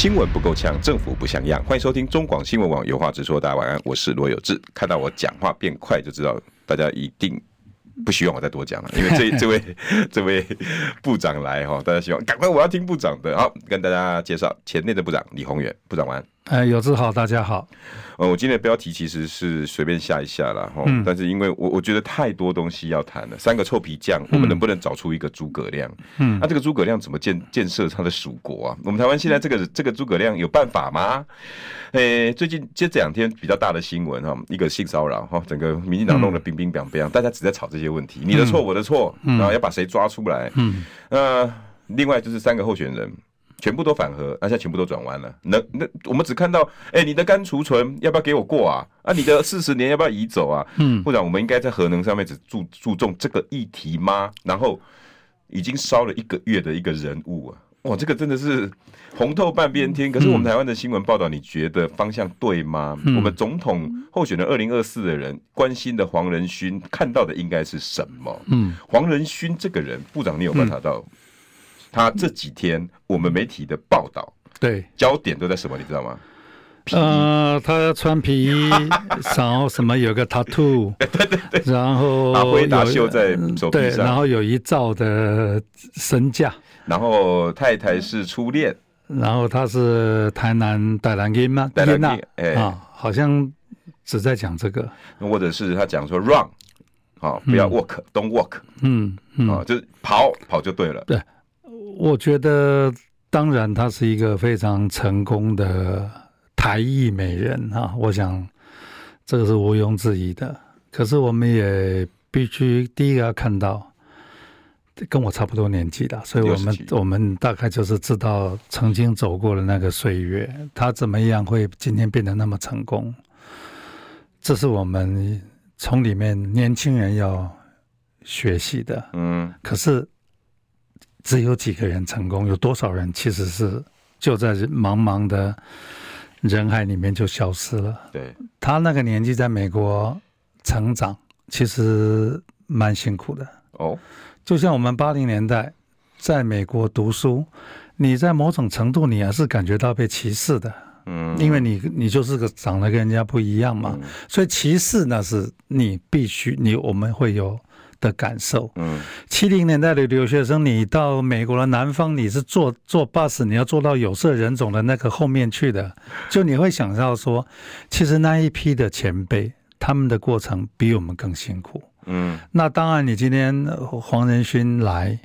新闻不够呛，政府不像样。欢迎收听中广新闻网有话直说。大家晚安，我是罗有志。看到我讲话变快，就知道大家一定不希望我再多讲了，因为这 这位这位部长来哈，大家希望赶快我要听部长的。好，跟大家介绍前内的部长李宏远部长晚安。哎，有志好，大家好。呃，我今天的标题其实是随便下一下啦。哈、嗯，但是因为我我觉得太多东西要谈了，三个臭皮匠，我们能不能找出一个诸葛亮？嗯，那、啊、这个诸葛亮怎么建建设他的蜀国啊？我们台湾现在这个、嗯、这个诸葛亮有办法吗？哎、欸，最近这这两天比较大的新闻哈，一个性骚扰哈，整个民进党弄得冰冰凉凉，大家只在吵这些问题，你的错我的错，然后要把谁抓出来？嗯，呃，另外就是三个候选人。全部都反核，那现在全部都转弯了。那那我们只看到，哎、欸，你的甘储存要不要给我过啊？啊，你的四十年要不要移走啊？嗯，不然我们应该在核能上面只注注重这个议题吗？然后已经烧了一个月的一个人物啊，哇，这个真的是红透半边天。可是我们台湾的新闻报道，你觉得方向对吗？嗯、我们总统候选的二零二四的人关心的黄仁勋看到的应该是什么？嗯，黄仁勋这个人，部长你有观察到？嗯他这几天我们媒体的报道，对。焦点都在什么？你知道吗？呃，他穿皮衣，然后什么有个 tattoo，对对对，然后把辉大秀在手臂上，然后有一兆的身价，然后太太是初恋，然后他是台南戴兰金吗？戴兰金，哎。啊，好像只在讲这个，或者是他讲说 run，好，不要 walk，don't walk，嗯嗯，啊，就是跑跑就对了，对。我觉得，当然，她是一个非常成功的台裔美人啊，我想这个是毋庸置疑的。可是，我们也必须第一个要看到，跟我差不多年纪的，所以我们我们大概就是知道曾经走过的那个岁月，他怎么样会今天变得那么成功？这是我们从里面年轻人要学习的。嗯，可是。只有几个人成功，有多少人其实是就在茫茫的人海里面就消失了。对，他那个年纪在美国成长，其实蛮辛苦的。哦，就像我们八零年代在美国读书，你在某种程度你还是感觉到被歧视的。嗯，因为你你就是个长得跟人家不一样嘛，所以歧视那是你必须你我们会有。的感受，嗯，七零年代的留学生，你到美国的南方，你是坐坐 bus，你要坐到有色人种的那个后面去的，就你会想到说，其实那一批的前辈，他们的过程比我们更辛苦，嗯，那当然，你今天黄仁勋来，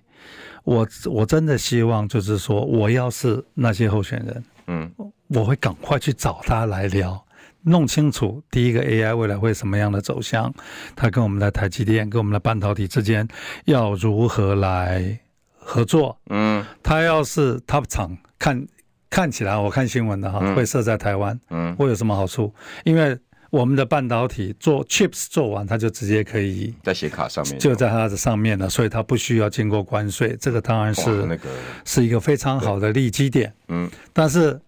我我真的希望就是说，我要是那些候选人，嗯，我会赶快去找他来聊。弄清楚第一个 AI 未来会什么样的走向，它跟我们的台积电、跟我们的半导体之间要如何来合作？嗯，它要是 Top 厂看看起来，我看新闻的哈，会设在台湾，嗯，会有什么好处？因为我们的半导体做 Chips 做完，它就直接可以在显卡上面，就在它的上面了，所以它不需要经过关税。这个当然是那个是一个非常好的利基点，嗯，但是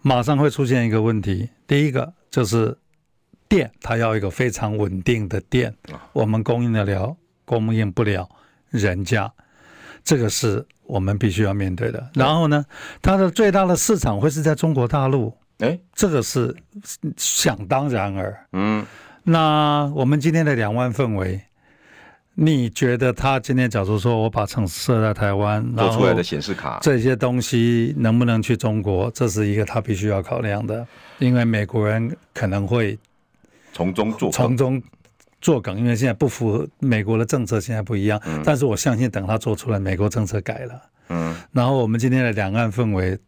马上会出现一个问题，第一个。就是电，它要一个非常稳定的电，我们供应得了，供应不了人家，这个是我们必须要面对的。然后呢，它的最大的市场会是在中国大陆，哎，这个是想当然而。嗯，那我们今天的两万氛围。你觉得他今天假如说我把厂设在台湾，做出来的显示卡这些东西能不能去中国？这是一个他必须要考量的，因为美国人可能会从中做从中作梗，因为现在不符合美国的政策，现在不一样。但是我相信，等他做出来，美国政策改了，嗯，然后我们今天的两岸氛围，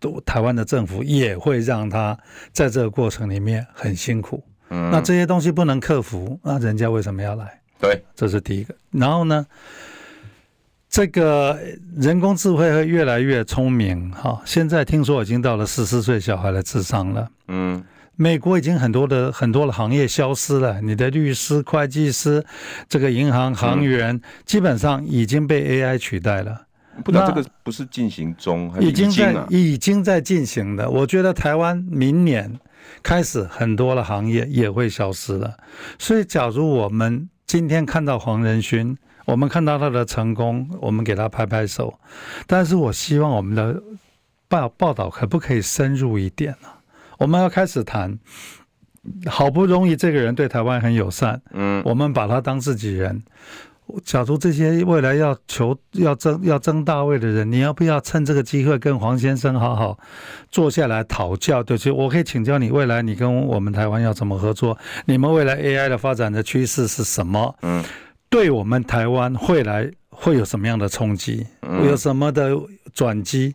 都台湾的政府也会让他在这个过程里面很辛苦。嗯，那这些东西不能克服，那人家为什么要来？对，这是第一个。然后呢，这个人工智慧会越来越聪明。哈，现在听说已经到了十四岁小孩的智商了。嗯，美国已经很多的很多的行业消失了，你的律师、会计师，这个银行行员、嗯、基本上已经被 AI 取代了。不知道这个不是进行中，还是已经、啊、已经在已经在进行的。我觉得台湾明年开始很多的行业也会消失了。所以，假如我们今天看到黄仁勋，我们看到他的成功，我们给他拍拍手。但是我希望我们的报报道可不可以深入一点呢、啊？我们要开始谈，好不容易这个人对台湾很友善，嗯，我们把他当自己人。假如这些未来要求要争要争大位的人，你要不要趁这个机会跟黄先生好好坐下来讨教？对，就我可以请教你，未来你跟我们台湾要怎么合作？你们未来 AI 的发展的趋势是什么？嗯，对我们台湾未来会有什么样的冲击？有什么的转机？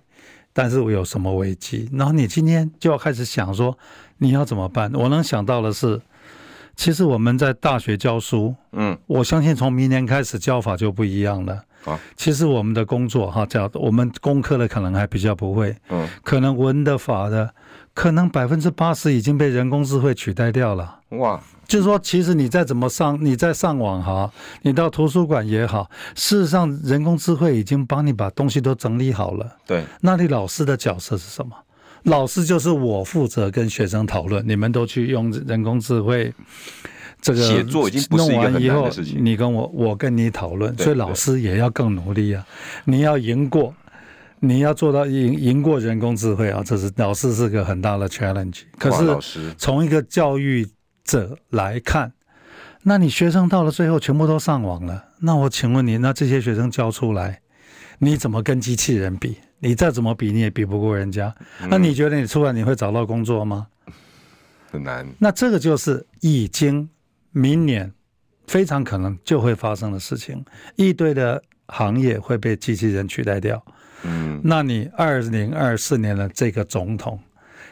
但是我有什么危机？然后你今天就要开始想说你要怎么办？我能想到的是。其实我们在大学教书，嗯，我相信从明年开始教法就不一样了。啊，其实我们的工作哈，叫我们工科的可能还比较不会，嗯，可能文的法的，可能百分之八十已经被人工智慧取代掉了。哇，就是说，其实你再怎么上，你在上网哈，你到图书馆也好，事实上人工智慧已经帮你把东西都整理好了。对，那你老师的角色是什么？老师就是我负责跟学生讨论，你们都去用人工智慧，这个写作已经不是一个很难的事情。你跟我，我跟你讨论，所以老师也要更努力啊！你要赢过，你要做到赢赢过人工智慧啊！这是老师是个很大的 challenge。可是从一个教育者来看，那你学生到了最后全部都上网了，那我请问你，那这些学生教出来，你怎么跟机器人比？你再怎么比，你也比不过人家。那你觉得你出来你会找到工作吗？很难。那这个就是已经明年非常可能就会发生的事情，一堆的行业会被机器人取代掉。嗯，那你二零二四年的这个总统，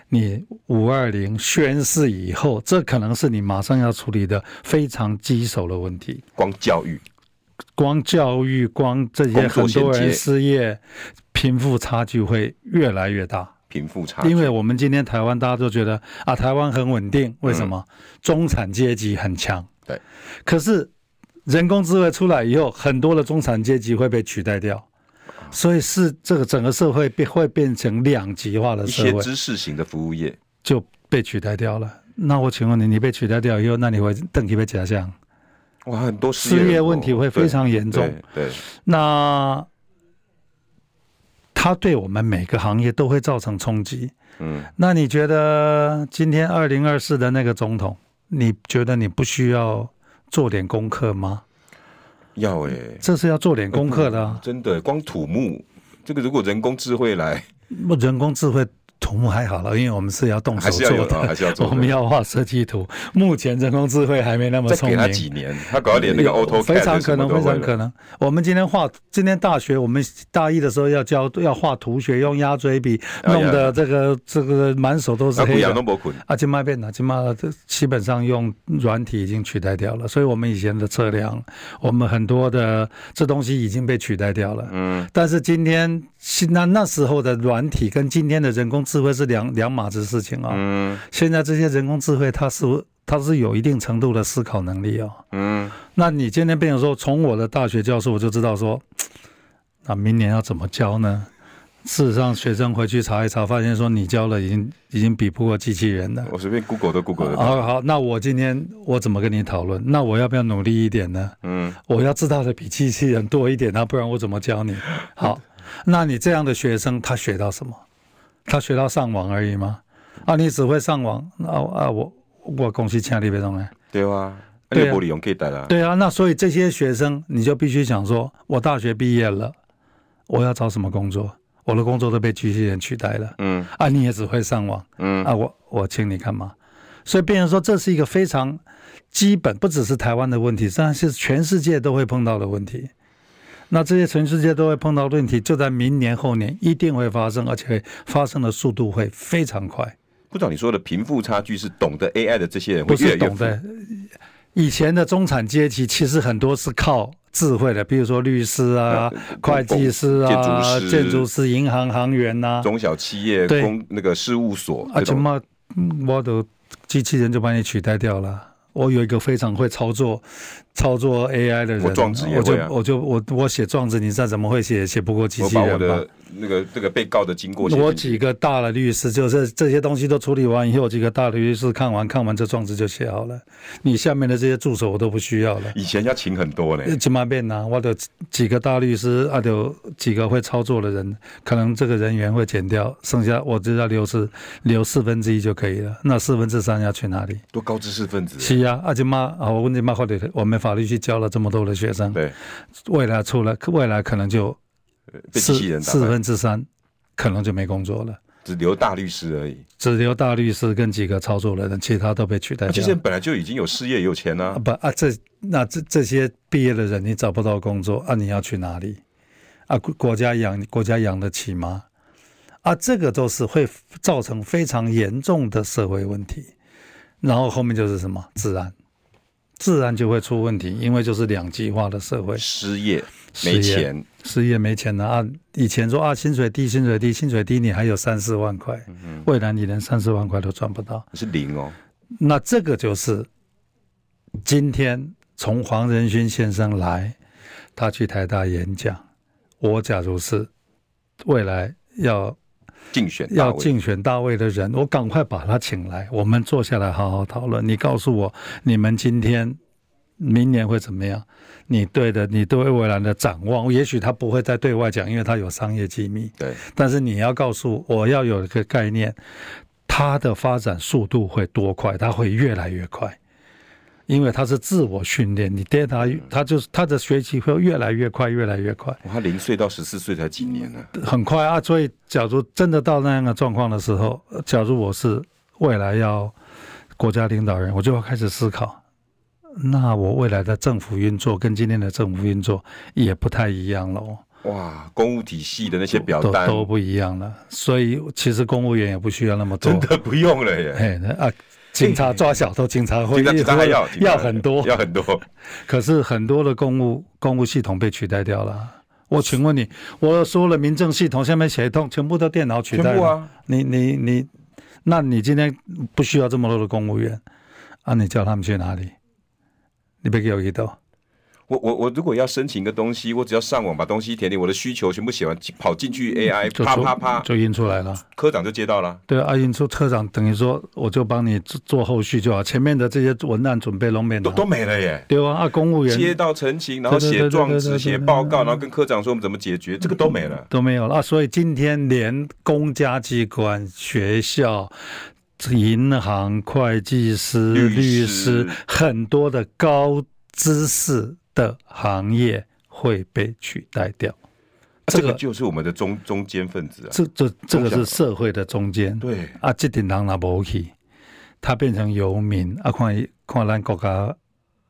你五二零宣誓以后，这可能是你马上要处理的非常棘手的问题。光教育。光教育，光这些很多人失业，贫富差距会越来越大。贫富差距，因为我们今天台湾大家都觉得啊，台湾很稳定，为什么？嗯、中产阶级很强。对。可是人工智慧出来以后，很多的中产阶级会被取代掉，所以是这个整个社会变会变成两极化的社会。一些知识型的服务业就被取代掉了。那我请问你，你被取代掉以后，那你会等级被假象？哇，很多失业问题会非常严重。对，对，那它对我们每个行业都会造成冲击。嗯，那你觉得今天二零二四的那个总统，你觉得你不需要做点功课吗？要诶、欸，这是要做点功课的、啊。真的，光土木这个，如果人工智慧来，不人工智慧。土木还好了，因为我们是要动手做的，还是要做。我们要画设计图。目前人工智慧还没那么聪明。再给他几年，他搞点那个 AutoCAD 非常可能，非常可能。我们今天画，今天大学我们大一的时候要教要画图学，用鸭嘴笔弄的这个这个满手都是黑的。啊，金麦变了，金麦基本上用软体已经取代掉了。所以我们以前的测量，我们很多的这东西已经被取代掉了。嗯。但是今天。那那时候的软体跟今天的人工智慧是两两码子事情啊。嗯。现在这些人工智慧，它是它是有一定程度的思考能力哦。嗯。那你今天变成说，从我的大学教授我就知道说，那明年要怎么教呢？事实上，学生回去查一查，发现说你教了已经已经比不过机器人了。我随便 Google 都 Google 得到。好好，那我今天我怎么跟你讨论？那我要不要努力一点呢？嗯。我要知道的比机器人多一点，那不然我怎么教你？好。那你这样的学生，他学到什么？他学到上网而已吗？啊，你只会上网，那啊，我我恭喜请你别动哎。对啊，对啊，利用可以带了。对啊，那所以这些学生，你就必须想说，我大学毕业了，我要找什么工作？我的工作都被机器人取代了。嗯。啊，你也只会上网。嗯。啊，我我请你干嘛？所以变成说，这是一个非常基本，不只是台湾的问题，实际上是全世界都会碰到的问题。那这些全世界都会碰到问题，就在明年后年一定会发生，而且发生的速度会非常快。不知道你说的贫富差距是懂得 AI 的这些人会越来越不是懂得。以前的中产阶级其实很多是靠智慧的，比如说律师啊、会计师啊、建筑师、建筑师、银行行员呐、啊、中小企业、公那个事务所。啊，怎么我的。机器人就把你取代掉了。我有一个非常会操作操作 AI 的人，我状子也会啊，我就我就我我写状子，你再怎么会写写不过机器人吧？那个这个被告的经过，我几个大的律师，就是这些东西都处理完以后，几个大的律师看完看完这状子就写好了。你下面的这些助手我都不需要了。以前要请很多呢，起码变呐，我的几个大律师啊，有几个会操作的人，可能这个人员会减掉，剩下我只要留是留四分之一就可以了。那四分之三要去哪里？多高知识分子。是啊，阿金妈啊，我问你妈，或者我们法律去教了这么多的学生，对，未来出来未来可能就四四分之三。可能就没工作了，只留大律师而已，只留大律师跟几个操作的人，其他都被取代掉。这些人本来就已经有事业、有钱了、啊。不啊，这那这这些毕业的人，你找不到工作啊？你要去哪里？啊，国家养国家养得起吗？啊，这个都是会造成非常严重的社会问题。然后后面就是什么？治安，治安就会出问题，因为就是两极化的社会，失业。没钱，失业没钱了啊！以前说啊，薪水低，薪水低，薪水低，你还有三四万块，未来你连三四万块都赚不到，是零哦。那这个就是今天从黄仁勋先生来，他去台大演讲。我假如是未来要竞选要竞选大卫的人，我赶快把他请来，我们坐下来好好讨论。你告诉我，你们今天。明年会怎么样？你对的，你对未来的展望，也许他不会再对外讲，因为他有商业机密。对，但是你要告诉我，我要有一个概念，它的发展速度会多快？它会越来越快，因为他是自我训练。你带他，他就是他的学习会越来越快，越来越快。他零岁到十四岁才几年呢？很快啊！所以，假如真的到那样的状况的时候，假如我是未来要国家领导人，我就要开始思考。那我未来的政府运作跟今天的政府运作也不太一样了哦。哇，公务体系的那些表单都，都不一样了，所以其实公务员也不需要那么多，真的不用了耶。嘿，啊，警察抓小偷，警察会警察还要要很多，要很多。可是很多的公务公务系统被取代掉了。我请问你，我说了民政系统下面写一通，全部都电脑取代了。啊、你你你，那你今天不需要这么多的公务员啊？你叫他们去哪里？你别给我一道。我我我如果要申请一个东西，我只要上网把东西填填，我的需求全部写完，跑进去 AI，啪啪啪就印出来了。科长就接到了。对啊，印出科长等于说，我就帮你做做后续就好，前面的这些文案准备都没了，都都没了耶。对啊，啊，公务员接到陈情，然后写状纸、写报告，然后跟科长说我们怎么解决，这个都没了，都没有了啊。所以今天连公家机关、学校。银行、会计师、律师，很多的高知识的行业会被取代掉。这个就是我们的中中间分子啊。这这这个是社会的中间。对啊，这点人拿不起，他变成游民啊！看看咱国家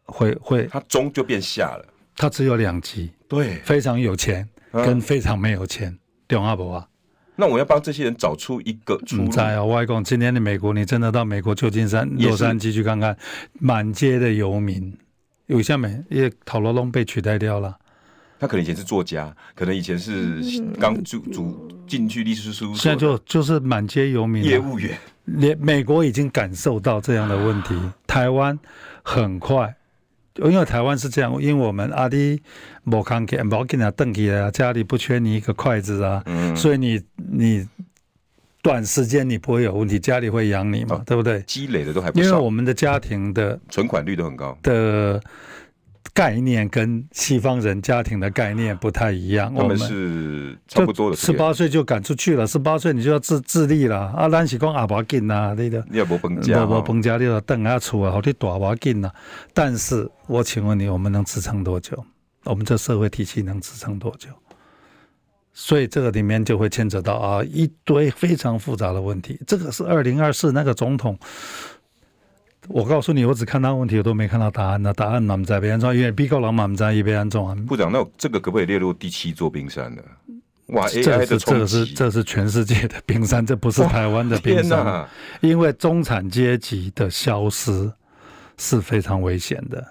会会，他中就变下了。他只有两级，对，非常有钱跟非常没有钱，懂阿不啊？那我要帮这些人找出一个出路。在啊，外公，今天的美国，你真的到美国旧金山、洛杉矶去看看，满街的游民，有下面因为讨罗龙被取代掉了。他可能以前是作家，可能以前是刚组组进去律师事务所，现在就就是满街游民业务员。连美国已经感受到这样的问题，台湾很快。因为台湾是这样，因为我们阿弟没康给，没给他登记啊，家里不缺你一个筷子啊，嗯、所以你你短时间你不会有问题，家里会养你嘛，哦、对不对？积累的都还不少，因为我们的家庭的存款率都很高的。概念跟西方人家庭的概念不太一样，我们是差不多的。十八岁就赶出去了，十八岁你就要自自立了。啊，咱是讲阿爸紧呐，你的你也不崩家，不不分家，你要等下厝啊，好啲大把紧呐。但是我请问你，我们能支撑多久？我们这社会体系能支撑多久？所以这个里面就会牵扯到啊一堆非常复杂的问题。这个是二零二四那个总统。我告诉你，我只看到问题，我都没看到答案。呢答案哪在边装？因为被告老满在一边装。部长，那这个可不可以列入第七座冰山呢？哇，AI 的这是这个是这是全世界的冰山，这不是台湾的冰山。啊、因为中产阶级的消失是非常危险的，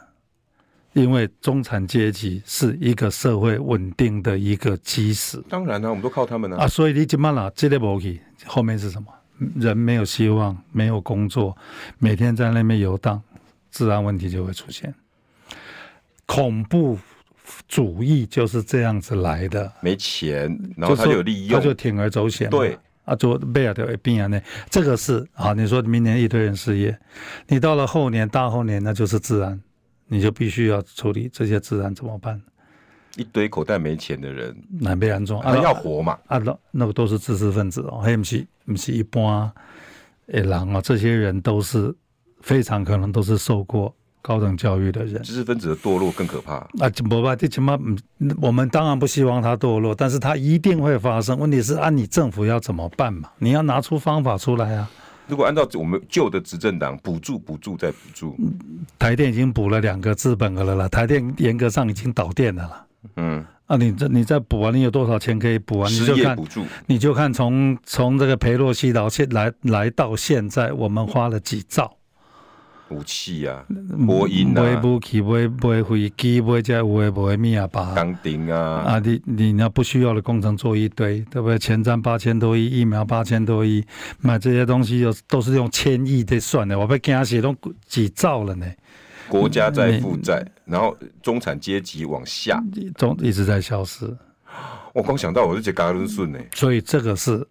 因为中产阶级是一个社会稳定的一个基石。当然了、啊，我们都靠他们呢。啊，所以你怎么了？这个问题后面是什么？人没有希望，没有工作，每天在那边游荡，治安问题就会出现。恐怖主义就是这样子来的，没钱，然后他就有利用，他就铤而走险。对啊，做贝尔的病人呢，这个是啊，你说明年一堆人失业，你到了后年、大后年，那就是治安，你就必须要处理这些自然怎么办？一堆口袋没钱的人，难被安装，他要活嘛？啊，那那个都是知识分子哦，还不是不是一般诶狼啊，这些人都是非常可能都是受过高等教育的人。知识分子的堕落更可怕啊！不吧，最起码我们当然不希望他堕落，但是他一定会发生。问题是，按你政府要怎么办嘛？你要拿出方法出来啊！如果按照我们旧的执政党补助、补助再补助，台电已经补了两个资本额了啦，台电严格上已经倒电了啦。嗯，啊你，你这你再补啊，你有多少钱可以补啊？你就看，你就看从从这个裴洛西到现来来到现在，我们花了几兆武器啊，波音啊，买武器，买买飞机，买这有的没的米啊，吧钢钉啊，啊，你你那不需要的工程做一堆，对不对？前瞻八千多亿，疫苗八千多亿，买这些东西又都是用千亿在算的，我被惊死都几兆了呢。国家在负债，然后中产阶级往下，中一直在消失。我光想到我就觉得嘎伦顺呢。所以这个是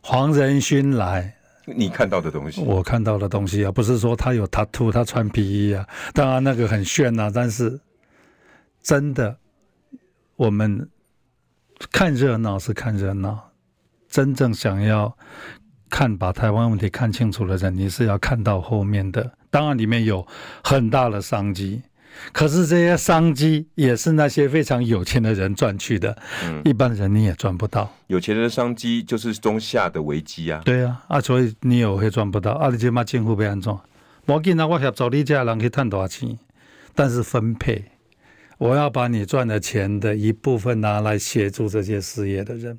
黄仁勋来，你看到的东西，我看到的东西啊，不是说他有 tattoo，他穿皮衣啊，当然那个很炫啊，但是真的，我们看热闹是看热闹，真正想要看把台湾问题看清楚的人，你是要看到后面的。当然，里面有很大的商机，可是这些商机也是那些非常有钱的人赚去的，嗯，一般人你也赚不到。有钱人的商机就是中下的危机啊。对啊，啊，所以你也会赚不到。啊，你这嘛政府要安怎？我给那我协助你家人去赚多少钱，但是分配，我要把你赚的钱的一部分拿来协助这些失业的人。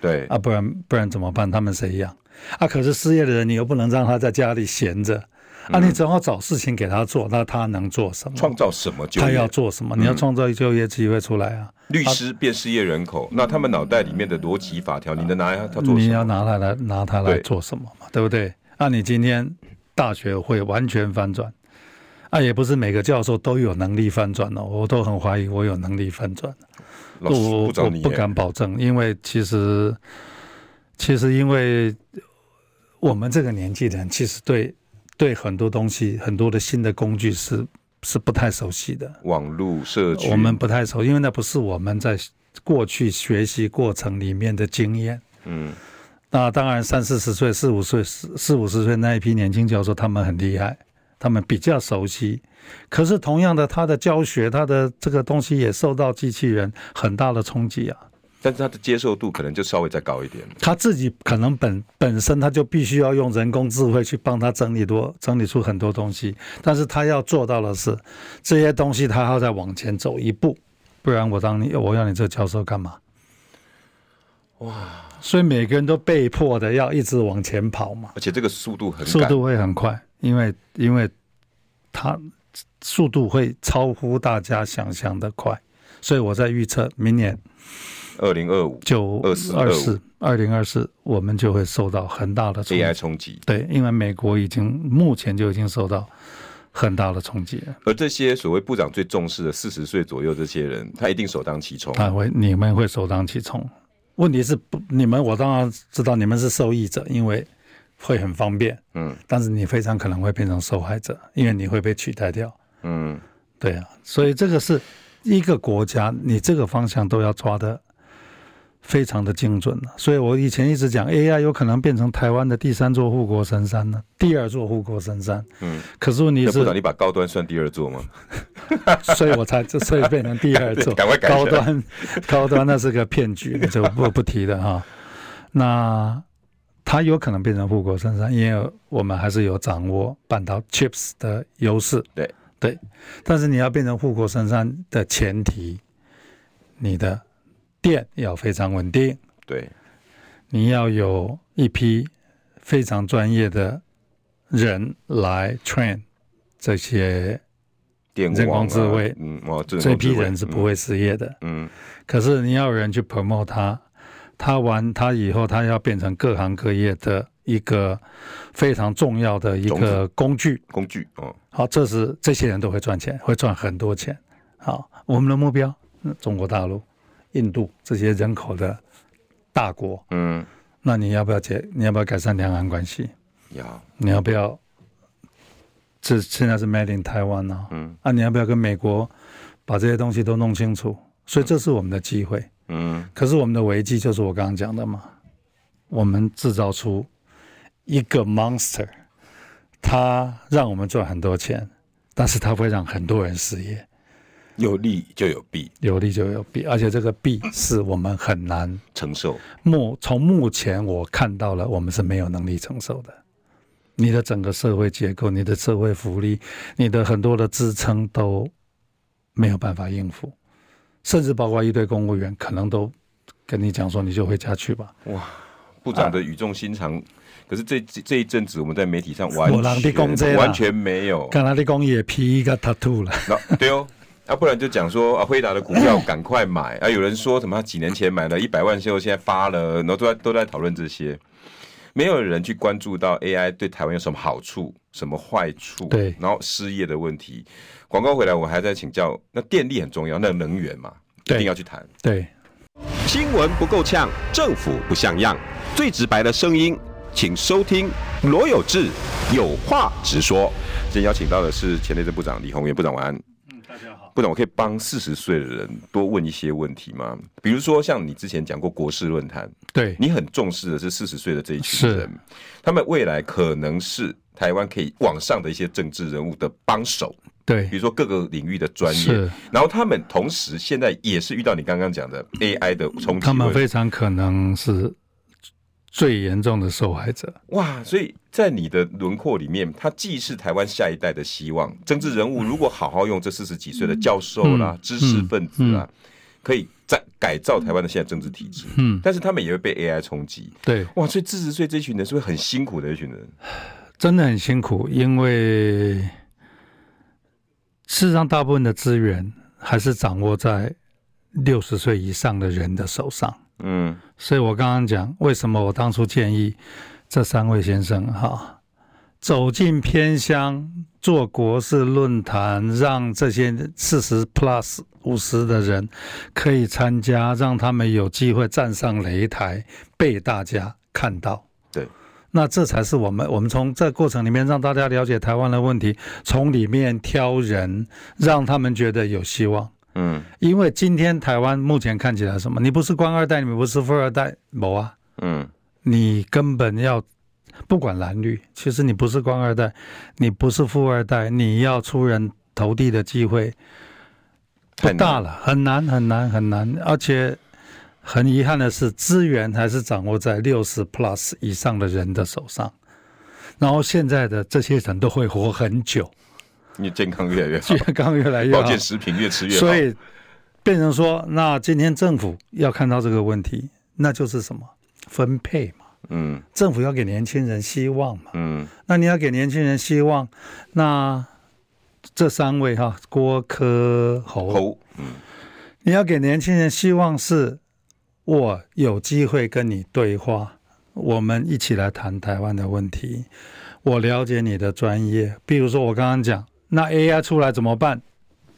对啊，不然不然怎么办？他们谁养？啊，可是失业的人，你又不能让他在家里闲着。啊，你只好找事情给他做，那他能做什么？创造什么就业？他要做什么？你要创造就业机会出来啊！律师变失业人口，那他们脑袋里面的逻辑法条，你能拿他做什么？你要拿他来拿他来做什么嘛？对不对？那你今天大学会完全翻转？啊，也不是每个教授都有能力翻转哦，我都很怀疑我有能力翻转。老师我我不敢保证，因为其实其实因为我们这个年纪的人，其实对。对很多东西，很多的新的工具是是不太熟悉的。网络社区，我们不太熟，因为那不是我们在过去学习过程里面的经验。嗯，那当然，三四十岁、四五岁、四四五十岁那一批年轻教授，他们很厉害，他们比较熟悉。可是同样的，他的教学，他的这个东西也受到机器人很大的冲击啊。但是他的接受度可能就稍微再高一点。他自己可能本本身他就必须要用人工智慧去帮他整理多整理出很多东西，但是他要做到的是这些东西他要再往前走一步，不然我当你我要你这个教授干嘛？哇！所以每个人都被迫的要一直往前跑嘛，而且这个速度很速度会很快，因为因为他速度会超乎大家想象的快，所以我在预测明年。二零二五就二四二四二零二四，我们就会受到很大的 AI 冲击。对，因为美国已经目前就已经受到很大的冲击了。而这些所谓部长最重视的四十岁左右这些人，他一定首当其冲。他会，你们会首当其冲。问题是不，你们我当然知道你们是受益者，因为会很方便。嗯，但是你非常可能会变成受害者，因为你会被取代掉。嗯，对啊，所以这个是一个国家，你这个方向都要抓的。非常的精准了，所以我以前一直讲 AI 有可能变成台湾的第三座护国神山呢，第二座护国神山。嗯，可是问题是，你把高端算第二座吗？所以我才所以变成第二座。赶快改。高端，高端那是个骗局，就不 不提了哈。那它有可能变成护国神山，因为我们还是有掌握半导体 chips 的优势。对对，但是你要变成护国神山的前提，你的。电要非常稳定，对，你要有一批非常专业的人来 train 这些人工智慧，嗯，这批人是不会失业的，嗯，可是你要有人去 promote 他，他完他以后他要变成各行各业的一个非常重要的一个工具。工具哦，好，这是这些人都会赚钱，会赚很多钱。好，我们的目标，中国大陆、印度这些人口的大国，嗯，那你要不要解？你要不要改善两岸关系？要。你要不要？这现在是 Made in Taiwan 呢？嗯，啊，你要不要跟美国把这些东西都弄清楚？所以这是我们的机会。嗯，可是我们的危机就是我刚刚讲的嘛，我们制造出一个 monster，它让我们赚很多钱，但是它会让很多人失业。有利就有弊，有利就有弊，而且这个弊是我们很难承受。目从目前我看到了，我们是没有能力承受的。你的整个社会结构、你的社会福利、你的很多的支撑都没有办法应付，甚至包括一堆公务员，可能都跟你讲说，你就回家去吧。哇，部长的语重心长。啊、可是这这一阵子我们在媒体上完全完全没有。看他的工业皮一个 tattoo 了。对哦。啊，不然就讲说啊，辉达的股票赶快买啊！有人说什么他几年前买了一百万，之后现在发了，然后都在都在讨论这些，没有人去关注到 AI 对台湾有什么好处、什么坏处，对，然后失业的问题。广告回来，我还在请教，那电力很重要，那能源嘛，一定要去谈。对，新闻不够呛，政府不像样，最直白的声音，请收听罗有志有话直说。今天邀请到的是前内政部长李鸿源部长，晚安。部长，我可以帮四十岁的人多问一些问题吗？比如说，像你之前讲过国事论坛，对，你很重视的是四十岁的这一群人，他们未来可能是台湾可以往上的一些政治人物的帮手，对，比如说各个领域的专业，然后他们同时现在也是遇到你刚刚讲的 AI 的冲击，他们非常可能是。最严重的受害者哇！所以在你的轮廓里面，他既是台湾下一代的希望，政治人物如果好好用这四十几岁的教授啦、嗯、知识分子啦，嗯嗯、可以在改造台湾的现在政治体制。嗯，但是他们也会被 AI 冲击。对，哇！所以四十岁这群人是不是很辛苦的一群人？真的很辛苦，因为事实上大部分的资源还是掌握在六十岁以上的人的手上。嗯，所以我刚刚讲，为什么我当初建议这三位先生哈走进偏乡做国事论坛，让这些四十 plus 五十的人可以参加，让他们有机会站上擂台被大家看到。对，那这才是我们我们从这个过程里面让大家了解台湾的问题，从里面挑人，让他们觉得有希望。嗯，因为今天台湾目前看起来什么？你不是官二代，你不是富二代，某啊。嗯，你根本要不管蓝绿，其实你不是官二代，你不是富二代，你要出人头地的机会不大了，很难很难很难。而且很遗憾的是，资源还是掌握在六十 plus 以上的人的手上。然后现在的这些人都会活很久。你健康越来越好，健康越来越好，保健食品越吃越好，所以变成说，那今天政府要看到这个问题，那就是什么分配嘛？嗯，政府要给年轻人希望嘛？嗯，那你要给年轻人希望，那这三位哈，郭科侯，侯，嗯，你要给年轻人希望是，我有机会跟你对话，我们一起来谈台湾的问题，我了解你的专业，比如说我刚刚讲。那 AI 出来怎么办？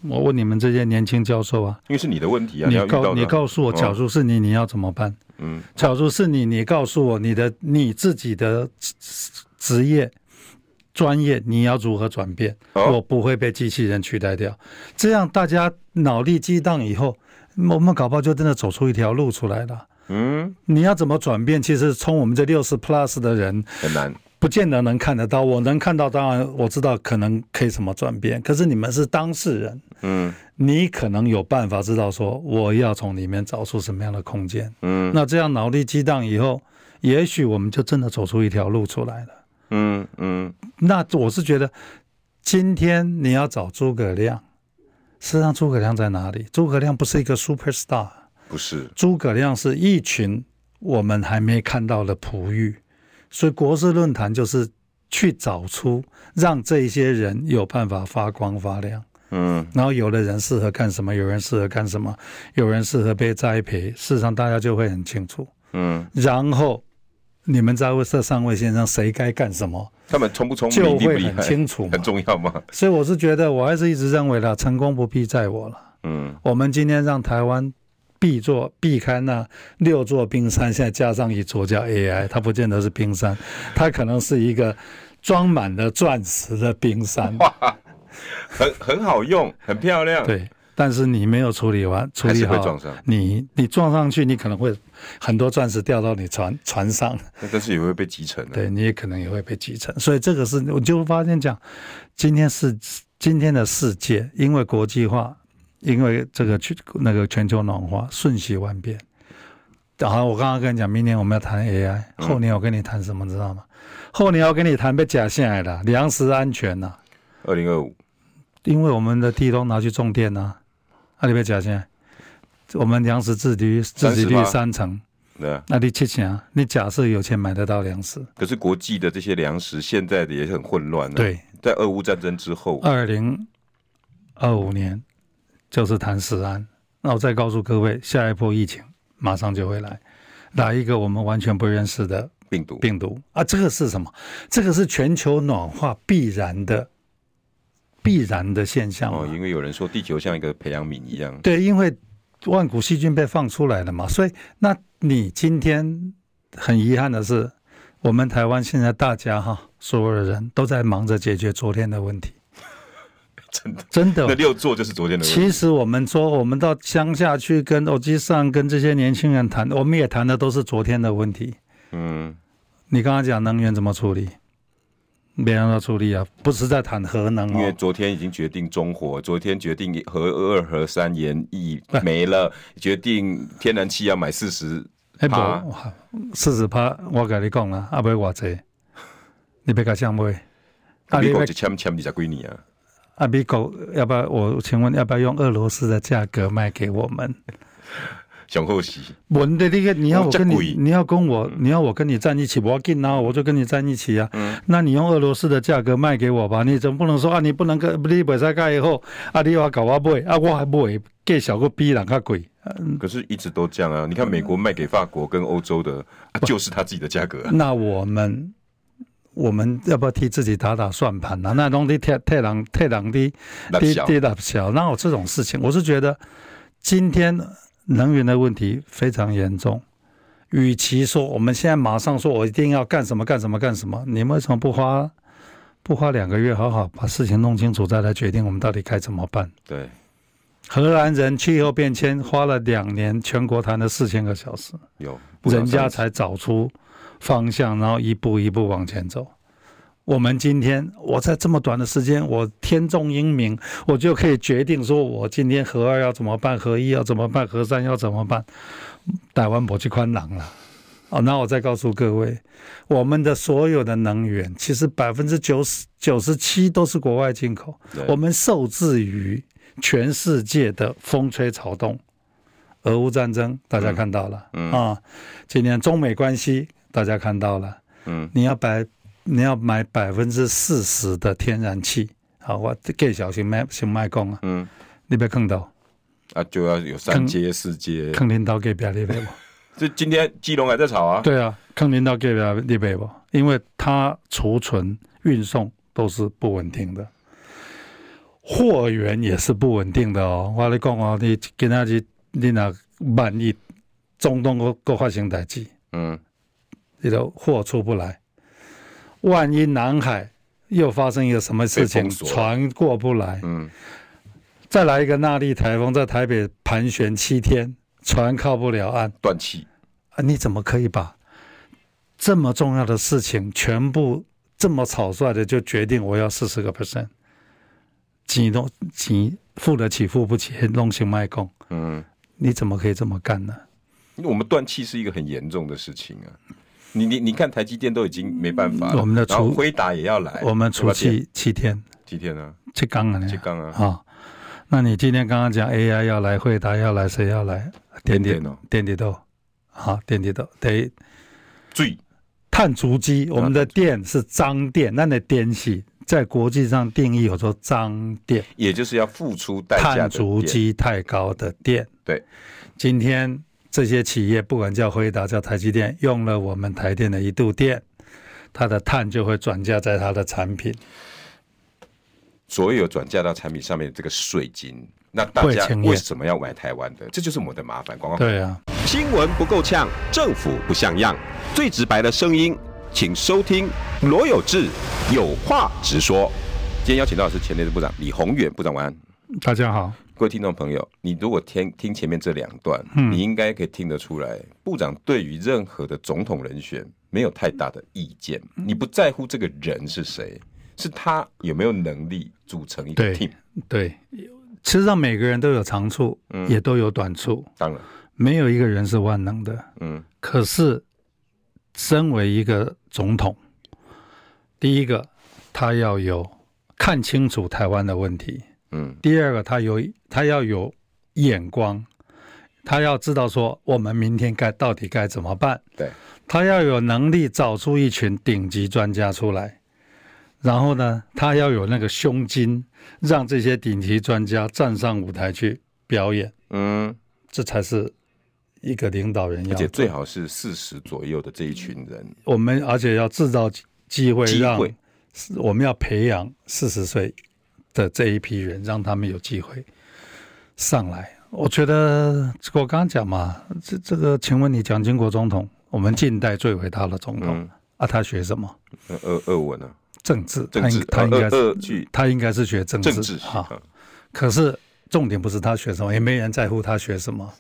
我问你们这些年轻教授啊，因为是你的问题啊。你告你告诉我，假如是你，你要怎么办？嗯，假如是你，你告诉我你的你自己的职业专业，你要如何转变？我不会被机器人取代掉。这样大家脑力激荡以后，我们搞不好就真的走出一条路出来了。嗯，你要怎么转变？其实从我们这六十 plus 的人很难。不见得能看得到，我能看到，当然我知道可能可以怎么转变。可是你们是当事人，嗯，你可能有办法知道说，我要从里面找出什么样的空间，嗯，那这样脑力激荡以后，也许我们就真的走出一条路出来了，嗯嗯。那我是觉得，今天你要找诸葛亮，实际上诸葛亮在哪里？诸葛亮不是一个 super star，不是，诸葛亮是一群我们还没看到的璞玉。所以国事论坛就是去找出让这些人有办法发光发亮，嗯，然后有的人适合干什么，有人适合干什么，有人适合被栽培，事实上大家就会很清楚，嗯，然后你们在这三位先生谁该干什么？他们聪不聪明就会很清楚，很重要吗？所以我是觉得，我还是一直认为啦，成功不必在我了。嗯，我们今天让台湾必座避开那六座冰山，现在加上一座叫 AI，它不见得是冰山，它可能是一个装满了钻石的冰山。哇，很很好用，很漂亮。对。但是你没有处理完，处理好，你你撞上去，你可能会很多钻石掉到你船船上。但是也会被击沉。对，你也可能也会被击沉。所以这个是，我就发现讲，今天是今天的世界，因为国际化，因为这个去那个全球暖化瞬息万变。然后我刚刚跟你讲，明年我们要谈 AI，后年我跟你谈什么，知道吗？后年要跟你谈被假下来的粮食安全呐。二零二五，因为我们的地都拿去种电呐。那你别假现在，我们粮食自给自给率三成，对啊，那你七成，你假设有钱买得到粮食，可是国际的这些粮食现在的也很混乱啊。对，在俄乌战争之后，二零二五年就是谈食安。那我再告诉各位，下一波疫情马上就会来，来一个我们完全不认识的病毒。病毒啊，这个是什么？这个是全球暖化必然的。必然的现象哦，因为有人说地球像一个培养皿一样。对，因为万古细菌被放出来了嘛，所以那你今天很遗憾的是，我们台湾现在大家哈，所有的人都在忙着解决昨天的问题。真的，真的，那六座就是昨天的问题。其实我们说，我们到乡下去跟欧吉桑跟这些年轻人谈，我们也谈的都是昨天的问题。嗯，你刚刚讲能源怎么处理？没让他处理啊，不是在谈核能，因为昨天已经决定中火，昨天决定核二、核三延役没了，决定天然气要买四十趴，四十趴，我跟你讲了，阿不我这，你别搞想买，啊，美国就签签你才归你啊，啊，美国要不要我请问要不要用俄罗斯的价格卖给我们？想后期，问题这个你要我跟你，你要跟我，你要我跟你站一起，我要跟然后我就跟你站一起啊。嗯，那你用俄罗斯的价格卖给我吧，你总不能说啊，你不能跟你不再盖以后，啊，你要搞我买啊，我还不会给小个比人家贵。可是一直都这样啊，你看美国卖给法国跟欧洲的，啊，就是他自己的价格啊。那我们我们要不要替自己打打算盘啊？那东西太太狼太狼的，低低的小，哪有这种事情？我是觉得今天。能源的问题非常严重，与其说我们现在马上说，我一定要干什么干什么干什么，你们为什么不花不花两个月，好好把事情弄清楚，再来决定我们到底该怎么办？对，荷兰人气候变迁花了两年，全国谈了四千个小时，有人家才找出方向，然后一步一步往前走。我们今天，我在这么短的时间，我天纵英明，我就可以决定说，我今天核二要怎么办，核一要怎么办，核三要怎么办。台湾不去宽囊了。哦，那我再告诉各位，我们的所有的能源，其实百分之九十九十七都是国外进口。我们受制于全世界的风吹草动。俄乌战争大家看到了，嗯啊，今年中美关系大家看到了，嗯，你要摆。你要买百分之四十的天然气，好，我给小心卖，先卖工啊。嗯，你别坑到啊，就要有三阶四阶，坑领导给别你别不？这今天基隆还在吵啊？对啊，坑领导给别你别不？因为它储存、运送都是不稳定的，货源也是不稳定的哦。我跟你讲哦，你今仔日你若万一中东个个发生代志，嗯，你的货出不来。万一南海又发生一个什么事情，船过不来，嗯，再来一个纳利台风在台北盘旋七天，船靠不了岸，断气啊！你怎么可以把这么重要的事情全部这么草率的就决定我要四十个 percent？钱都钱付得起付不起，弄行卖供，嗯，你怎么可以这么干呢？因为我们断气是一个很严重的事情啊。你你你看台积电都已经没办法了，我们的除辉达也要来，我们除气七天，七天啊，七缸啊，七缸啊，好，那你今天刚刚讲 AI 要来，辉达要来，谁要来？电电哦，电电都，好，电电都得最碳足迹，我们的电是脏电，那的电系在国际上定义有说脏电，也就是要付出代价，碳足迹太高的电。对，今天这些企业，不管叫辉达、叫台积电，用了我们台电的一度电，它的碳就会转嫁在它的产品。所有转嫁到产品上面的这个税金，那大家为什么要买台湾的？这就是我们的麻烦。广告。对啊，新闻不够呛，政府不像样，最直白的声音，请收听罗有志有话直说。今天邀请到的是前内政部长李宏远部长，晚安。大家好。各位听众朋友，你如果听听前面这两段，嗯、你应该可以听得出来，部长对于任何的总统人选没有太大的意见。你不在乎这个人是谁，是他有没有能力组成一个 team。对，对，其实上每个人都有长处，嗯、也都有短处。当然，没有一个人是万能的。嗯，可是身为一个总统，第一个他要有看清楚台湾的问题。嗯，第二个，他有他要有眼光，他要知道说我们明天该到底该怎么办。对，他要有能力找出一群顶级专家出来，然后呢，他要有那个胸襟，让这些顶级专家站上舞台去表演。嗯，这才是一个领导人要，而且最好是四十左右的这一群人。我们而且要制造机会，让我们要培养四十岁。的这一批人，让他们有机会上来。我觉得我刚刚讲嘛，这这个，请问你蒋经国总统，我们近代最伟大的总统、嗯、啊，他学什么？俄俄文啊，政治，政治，他应该是他应该是学政治，政治哈。可是重点不是他学什么，也没人在乎他学什么。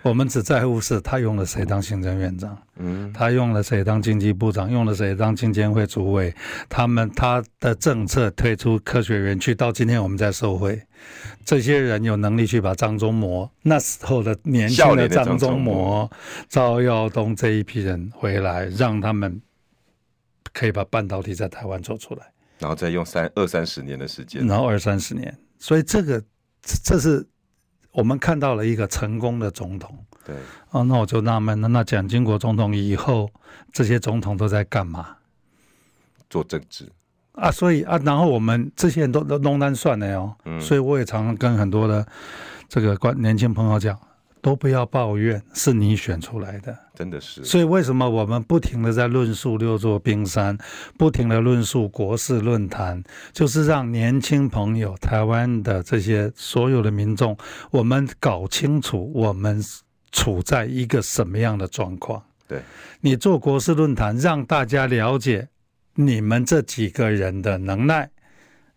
我们只在乎是他用了谁当行政院长，嗯，他用了谁当经济部长，用了谁当经监会主委，他们他的政策推出科学园区，到今天我们在受惠，这些人有能力去把张忠谋那时候的年轻的张忠谋、赵耀东这一批人回来，让他们可以把半导体在台湾做出来，然后再用三二三十年的时间，然后二三十年，所以这个这是。我们看到了一个成功的总统，对，哦，那我就纳闷了，那蒋经国总统以后这些总统都在干嘛？做政治啊，所以啊，然后我们这些人都都弄单算了哦，嗯，所以我也常常跟很多的这个关年轻朋友讲。都不要抱怨，是你选出来的，真的是。所以为什么我们不停的在论述六座冰山，不停的论述国事论坛，就是让年轻朋友、台湾的这些所有的民众，我们搞清楚我们处在一个什么样的状况。对，你做国事论坛，让大家了解你们这几个人的能耐、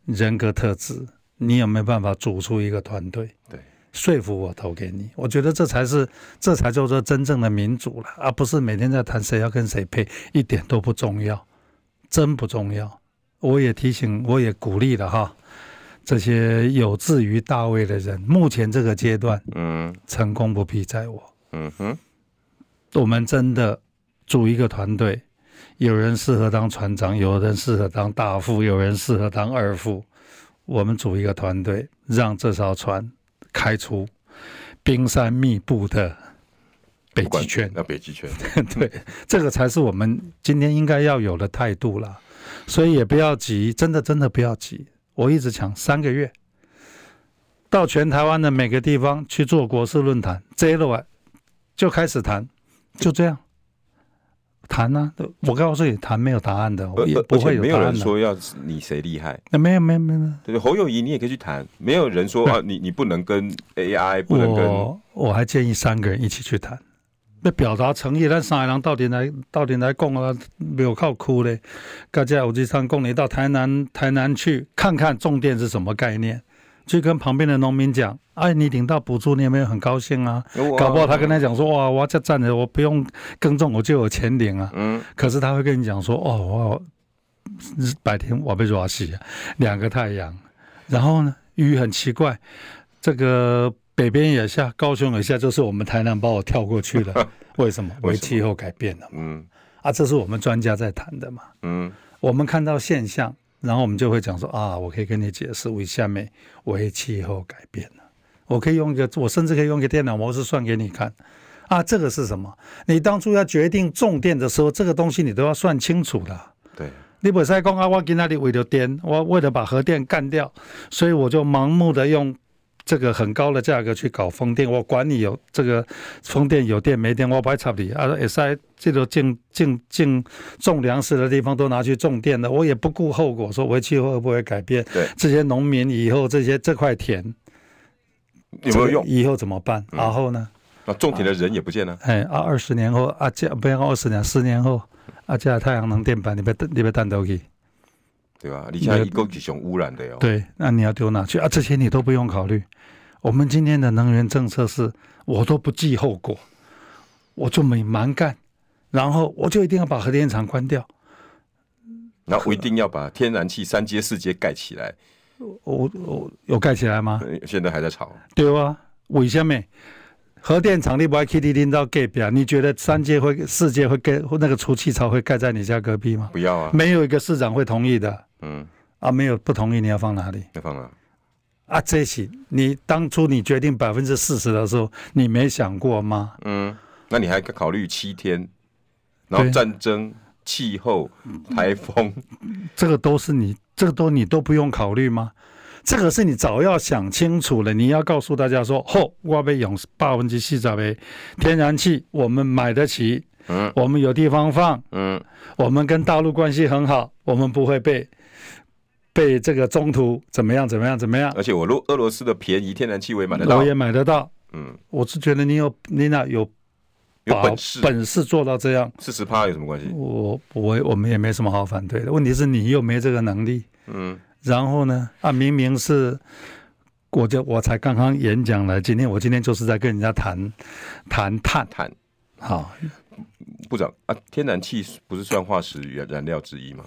人格特质，你有没有办法组出一个团队？对。说服我投给你，我觉得这才是，这才叫做真正的民主了，而不是每天在谈谁要跟谁配，一点都不重要，真不重要。我也提醒，我也鼓励了哈，这些有志于大位的人，目前这个阶段，嗯，成功不必在我，嗯哼，我们真的组一个团队，有人适合当船长，有人适合当大副，有人适合当二副，我们组一个团队，让这艘船。开出冰山密布的北极圈，那北极圈，对，这个才是我们今天应该要有的态度了。所以也不要急，真的真的不要急。我一直讲三个月，到全台湾的每个地方去做国事论坛，这一路就开始谈，就这样。谈呢、啊？我告诉你，谈没有答案的，也不会有答案。没有人说要你谁厉害，那没有没有没有。对侯友谊，你也可以去谈。没有人说啊，你你不能跟 AI，不能跟。我我还建议三个人一起去谈，那表达诚意。但上海人到底来到底来讲啊，没有靠哭嘞。大家我就上供你到台南台南去看看重点是什么概念。去跟旁边的农民讲，哎，你领到补助，你有没有很高兴啊？搞不好他跟他讲说，哇，我这站着，我不用耕种，我就有钱领啊。嗯。可是他会跟你讲说，哦，我白天我被抓死，两个太阳，然后呢，雨很奇怪，这个北边也下，高雄也下，就是我们台南把我跳过去了。为什么？因为气候改变了。嗯。啊，这是我们专家在谈的嘛。嗯。我们看到现象。然后我们就会讲说啊，我可以跟你解释，为下面为气候改变了，我可以用一个，我甚至可以用一个电脑模式算给你看，啊，这个是什么？你当初要决定种电的时候，这个东西你都要算清楚的。对，你不是讲啊，我今天为了电，我为了把核电干掉，所以我就盲目的用这个很高的价格去搞风电，我管你有这个风电有电没电，我不爱插你啊！会使这个种种种种粮食的地方都拿去种电的，我也不顾后果，说气候会不会改变？对，这些农民以后这些这块田有没有用？以后怎么办？然后呢？那，种田的人也不见了。哎啊，二十年后啊，这不要二十年，十年后啊，这太阳能电板你别你别弹都去。对吧？你像一个是熊污染的哟。对，那你要丢哪去啊？这些你都不用考虑。我们今天的能源政策是，我都不计后果，我就没蛮干，然后我就一定要把核电厂关掉。然后我一定要把天然气三阶四阶盖起来。我我有盖起来吗？现在还在吵。对啊，为什么？核电厂你不爱去你领导隔壁啊？你觉得三界会四界会盖那个储气槽会盖在你家隔壁吗？不要啊，没有一个市长会同意的。嗯，啊，没有不同意，你要放哪里？要放哪？啊，这些你当初你决定百分之四十的时候，你没想过吗？嗯，那你还考虑七天，然后战争、气候、台风，这个都是你，这个都你都不用考虑吗？这个是你早要想清楚了。你要告诉大家说：“嚯、哦，我被用百分之四十的天然气，我们买得起，嗯，我们有地方放，嗯，我们跟大陆关系很好，我们不会被。”被这个中途怎么样？怎么样？怎么样？而且我如俄罗斯的便宜天然气我也买得到，我也买得到。嗯，我是觉得你有你那有有本事本事做到这样，四十趴有什么关系？我我我们也没什么好反对的。问题是你又没这个能力。嗯，然后呢？啊，明明是，我就我才刚刚演讲了。今天我今天就是在跟人家谈谈碳碳。好，部长啊，天然气不是算化石原燃料之一吗？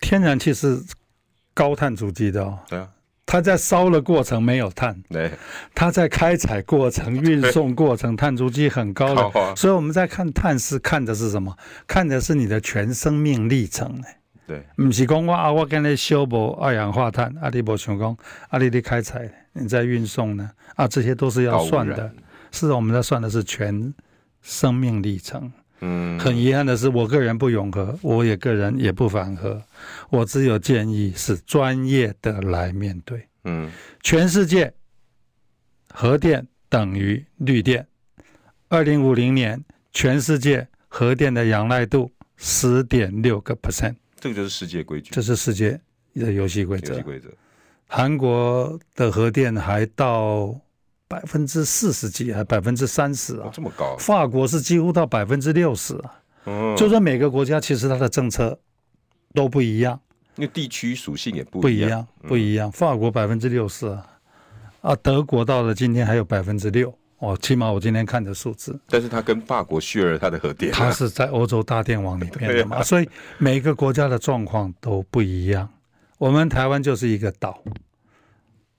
天然气是。高碳足迹的哦，对啊，它在烧的过程没有碳，对，它在开采过程、运送过程碳足迹很高的，所以我们在看碳是看的是什么？看的是你的全生命历程，对，不是讲我啊，我跟你修补二氧化碳，啊，你不想讲，啊，你的开采，你在运送呢，啊，这些都是要算的，是我们在算的是全生命历程。嗯，很遗憾的是，我个人不拥核，我也个人也不反核，我只有建议是专业的来面对。嗯，全世界核电等于绿电，二零五零年全世界核电的仰赖度十点六个 percent，这个就是世界规矩，这是世界的游戏规则。游戏规则，韩国的核电还到。百分之四十几还百分之三十啊？这么高？法国是几乎到百分之六十啊。嗯，就说每个国家其实它的政策都不一样，因为地区属性也不不一样，不一样。法国百分之六十啊，啊，德国到了今天还有百分之六哦，起码我今天看的数字。但是它跟法国 share 它的核电，它是在欧洲大电网里面的嘛，所以每个国家的状况都不一样。我们台湾就是一个岛，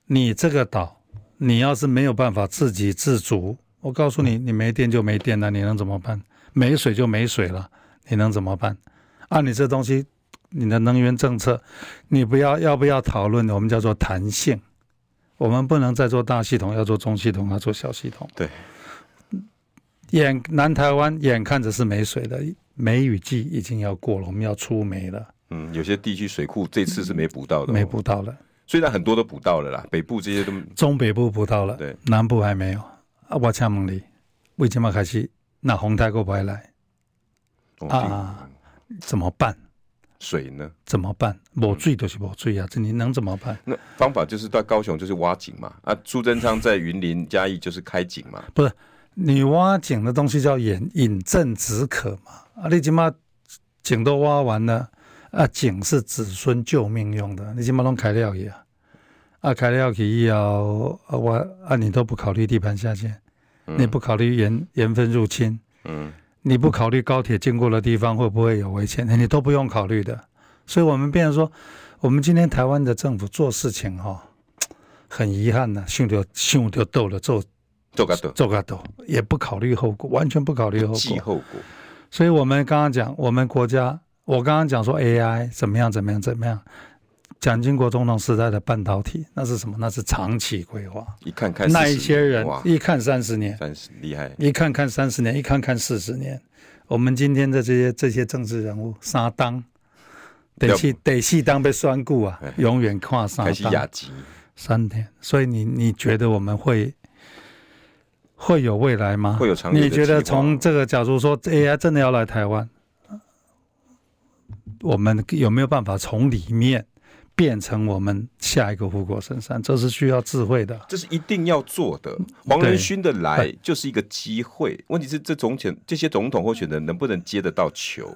你这个岛。你要是没有办法自给自足，我告诉你，你没电就没电了，你能怎么办？没水就没水了，你能怎么办？按、啊、你这东西，你的能源政策，你不要要不要讨论？我们叫做弹性，我们不能再做大系统，要做中系统，要做小系统。对，眼南台湾眼看着是没水的，梅雨季已经要过了，我们要出梅了。嗯，有些地区水库这次是没补到的、哦，没补到了。虽然很多都补到了啦，北部这些都中北部补到了，对，南部还没有。啊，我请问你，为什么开始那洪台过不会来？啊，怎么办？水呢？怎么办？没水都是没水啊，这你能怎么办？那方法就是到高雄就是挖井嘛，啊，朱贞昌在云林嘉义就是开井嘛。不是，你挖井的东西叫引饮鸩止渴嘛。啊，你起码井都挖完了。啊，井是子孙救命用的，你起码弄开料去啊！啊，开料去以后，啊，我啊，你都不考虑地盘下陷，嗯、你不考虑盐盐分入侵，嗯，你不考虑高铁经过的地方会不会有危险，你都不用考虑的。所以，我们变成说，我们今天台湾的政府做事情哈、哦，很遗憾呐，想就想就斗了做做个斗做个斗，也不考虑后果，完全不考虑后果。后果。所以我们刚刚讲，我们国家。我刚刚讲说 AI 怎么样怎么样怎么样，蒋经国总统时代的半导体那是什么？那是长期规划。一看看那一些人一看三十年，三十厉害。一看看三十年，一看看四十年。我们今天的这些这些政治人物，三当得去得去当被拴固啊，永远跨三当。亚急。三天。所以你你觉得我们会会有未来吗？会有长？你觉得从这个角度说，AI 真的要来台湾，我们有没有办法从里面？变成我们下一个护国神山，这是需要智慧的，这是一定要做的。黄仁勋的来就是一个机会，问题是这总选这些总统候选人能不能接得到球？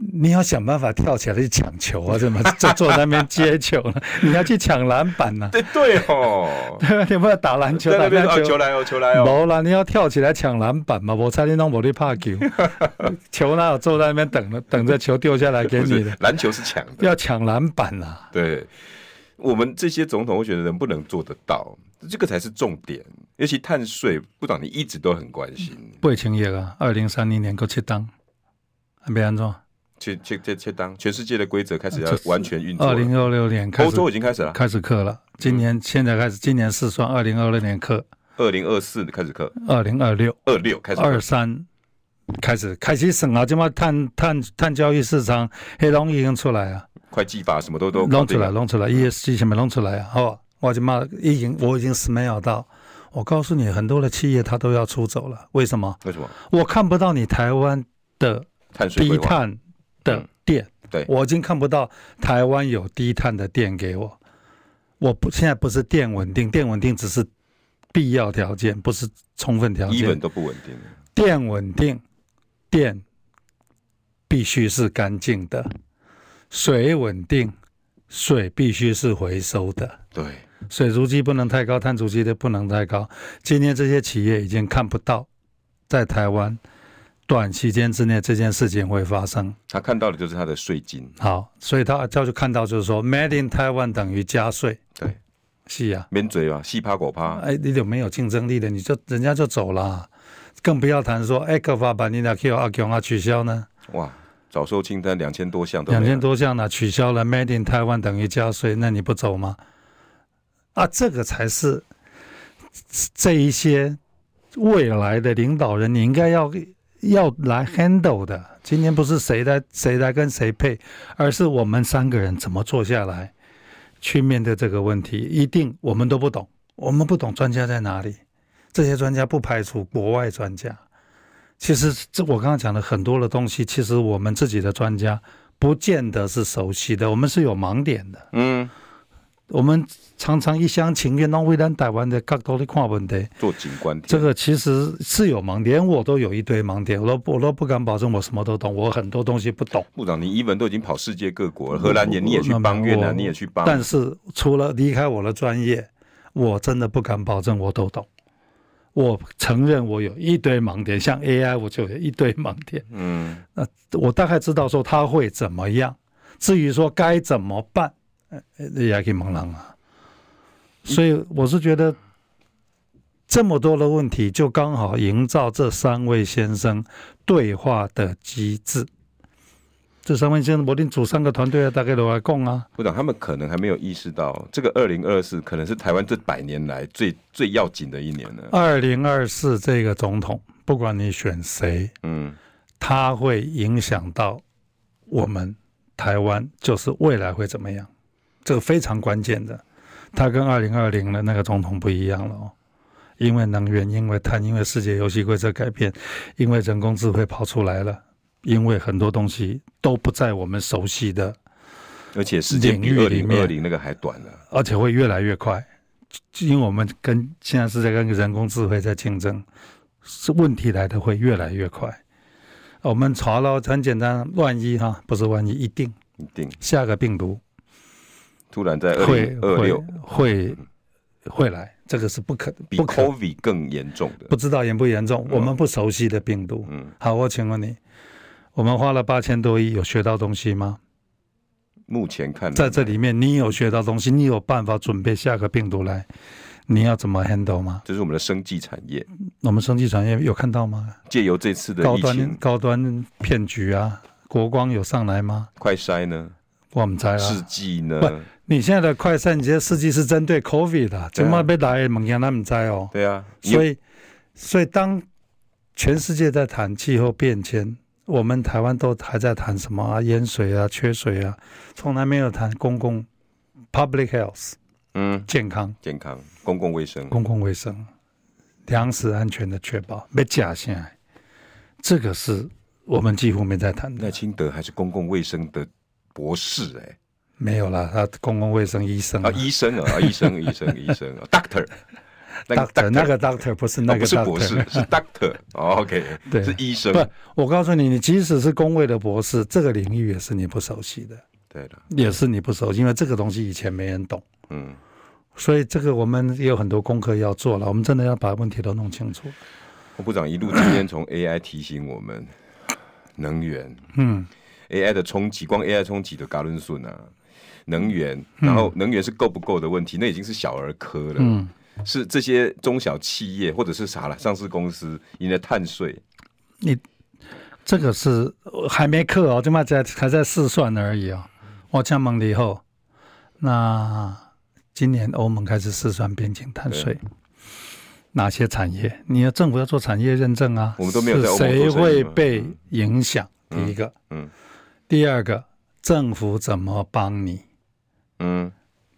你要想办法跳起来去抢球啊！怎么 就坐在那边接球呢？你要去抢篮板呢、啊？对对哦，对吧，你不要打篮球，打篮球，哦、球来哦，球来哦。没啦，你要跳起来抢篮板嘛？我猜你弄不利怕球，球哪有坐在那边等着等着球掉下来给你的？篮球是抢的，要抢篮板啊！对，我们这些总统候选人能不能做得到？这个才是重点。尤其碳税，部长你一直都很关心。不会轻易啊！二零三零年够去当，还没安装。切切切切当全世界的规则开始要完全运作。二零二六年开始，欧洲已经开始了，开始课了。今年、嗯、现在开始，今年试算二零二六年课，二零二四开始课，二零二六二六开始，二三开始开始审啊！今嘛碳碳碳交易市场黑龙已经出来啊，会计法什么都都弄出来，弄出来，ESG 什么弄出来啊？好，我今嘛已经我已经 smell 到，我告诉你，很多的企业它都要出走了，为什么？为什么？我看不到你台湾的低碳的。电，对，我已经看不到台湾有低碳的电给我。我不现在不是电稳定，电稳定只是必要条件，不是充分条件。基本都不稳定。电稳定，电必须是干净的；水稳定，水必须是回收的。对，水足迹不能太高，碳足迹的不能太高。今天这些企业已经看不到在台湾。短期间之内这件事情会发生，他看到的就是他的税金。好，所以他他就看到就是说，Made in Taiwan 等于加税。对，是啊，免嘴啊，细趴狗趴。哎，你就没有竞争力的，你就人家就走了，更不要谈说，哎，可法把你那 Q 阿强啊取消呢？哇，早收清单两千多项，两千多项呢取消了，Made in Taiwan 等于加税，那你不走吗？啊，这个才是这一些未来的领导人，你应该要。要来 handle 的，今天不是谁来谁来跟谁配，而是我们三个人怎么坐下来去面对这个问题。一定我们都不懂，我们不懂专家在哪里。这些专家不排除国外专家。其实这我刚刚讲的很多的东西，其实我们自己的专家不见得是熟悉的，我们是有盲点的。嗯。我们常常一厢情愿，让为咱台湾的角度来看问题，做景观。这个其实是有盲点，我都有一堆盲点，我都我都不敢保证我什么都懂，我很多东西不懂。部长，你英文都已经跑世界各国了，荷兰也你也去帮，越南你也去帮。但是除了离开我的专业，我真的不敢保证我都懂。我承认我有一堆盲点，像 AI 我就有一堆盲点。嗯，那我大概知道说它会怎么样，至于说该怎么办。也可以茫然啊，所以我是觉得这么多的问题，就刚好营造这三位先生对话的机制。这三位先生，我定组三个团队啊，大概都来共啊。部长，他们可能还没有意识到，这个二零二四可能是台湾这百年来最最要紧的一年呢。二零二四这个总统，不管你选谁，嗯，他会影响到我们台湾，就是未来会怎么样。这个非常关键的，它跟二零二零的那个总统不一样了哦，因为能源，因为碳，因为世界游戏规则改变，因为人工智慧跑出来了，因为很多东西都不在我们熟悉的，而且时间比二零二零那个还短了，而且会越来越快，因为我们跟现在是在跟人工智慧在竞争，是问题来的会越来越快。我们查了很简单，万一哈，不是万一，一定。一定。下个病毒。突然在二零二六会会来，这个是不可比 COVID 更严重的，不知道严不严重，我们不熟悉的病毒。嗯，好，我请问你，我们花了八千多亿，有学到东西吗？目前看，在这里面，你有学到东西，你有办法准备下个病毒来，你要怎么 handle 吗？这是我们的生技产业，我们生技产业有看到吗？借由这次的高端高端骗局啊，国光有上来吗？快筛呢？我们在啊，试剂呢？你现在的快筛，你这些试剂是针对 COVID 的，怎么被来猛将他们摘哦？对啊，所以，所以当全世界在谈气候变迁，我们台湾都还在谈什么啊？淹水啊，缺水啊，从来没有谈公共 public health，嗯，健康，健康，公共卫生，公共卫生，粮食安全的确保，没假现这个是我们几乎没在谈的。赖清德还是公共卫生的博士哎、欸，没有啦，他公共卫生医生啊，医生啊，医生，医生，医生，doctor。doctor 那个 doctor 不是那个 doctor，、哦、不是博士，是 doctor、哦。OK，对，是医生。不，我告诉你，你即使是公卫的博士，这个领域也是你不熟悉的。对的，也是你不熟悉，因为这个东西以前没人懂。嗯，所以这个我们也有很多功课要做了。我们真的要把问题都弄清楚。部长一路今天从 AI 提醒我们能源，嗯，AI 的冲击，光 AI 冲击的嘎伦顺啊，能源，然后能源是够不够的问题，那已经是小儿科了。嗯。是这些中小企业或者是啥了？上市公司你的碳税，你这个是还没课哦，就嘛在还在试算而已哦。我加盟了以后，那今年欧盟开始试算边境碳税，哪些产业？你要政府要做产业认证啊？我们都没有在谁会被影响？第一个，嗯，嗯第二个，政府怎么帮你？嗯，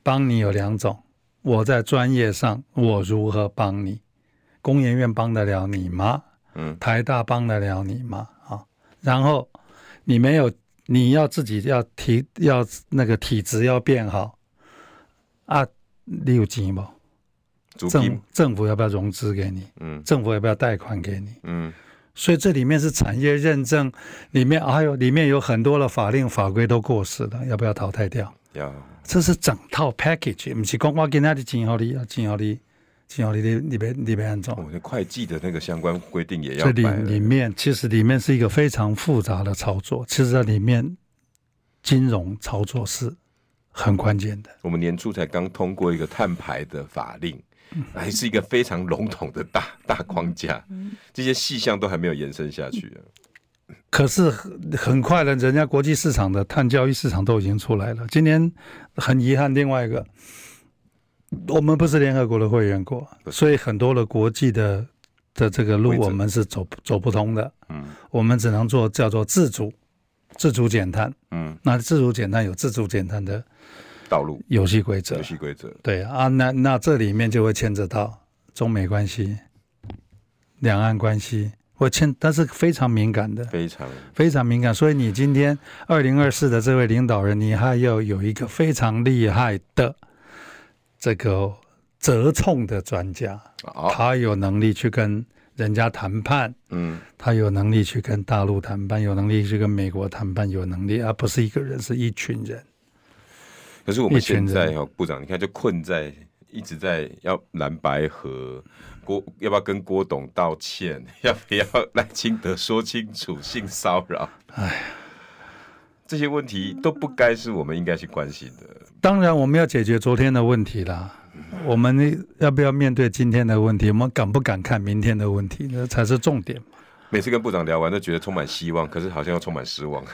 帮你有两种。我在专业上，我如何帮你？工研院帮得了你吗？嗯，台大帮得了你吗？啊，然后你没有，你要自己要体要那个体质要变好啊，你有钱不？政政府要不要融资给你？嗯，政府要不要贷款给你？嗯，所以这里面是产业认证，里面还有里面有很多的法令法规都过时了，要不要淘汰掉？要。这是整套 package，不是光光给他的金好利啊，金好利，金好利的里边里边安装。我的会计的那个相关规定也要。这里里面其实里面是一个非常复杂的操作，其实在里面金融操作是很关键的。我们年初才刚通过一个碳排的法令，还是一个非常笼统的大大框架，这些细项都还没有延伸下去。可是很快的，人家国际市场的碳交易市场都已经出来了。今年很遗憾，另外一个，我们不是联合国的会员国，所以很多的国际的的这个路我们是走走不通的。嗯，我们只能做叫做自主自主减碳。嗯，那自主减碳有自主减碳的道路游戏规则。游戏规则对啊，那那这里面就会牵扯到中美关系、两岸关系。我牵，但是非常敏感的，非常非常敏感。所以你今天二零二四的这位领导人，你还要有一个非常厉害的这个折冲的专家，哦、他有能力去跟人家谈判，嗯，他有能力去跟大陆谈判，有能力去跟美国谈判，有能力，而不是一个人，是一群人。可是我们现在哦，部长，你看就困在一直在要蓝白河。郭要不要跟郭董道歉？要不要赖清德说清楚性骚扰？哎呀，这些问题都不该是我们应该去关心的。当然，我们要解决昨天的问题啦。我们要不要面对今天的问题？我们敢不敢看明天的问题？那才是重点。每次跟部长聊完，都觉得充满希望，可是好像又充满失望。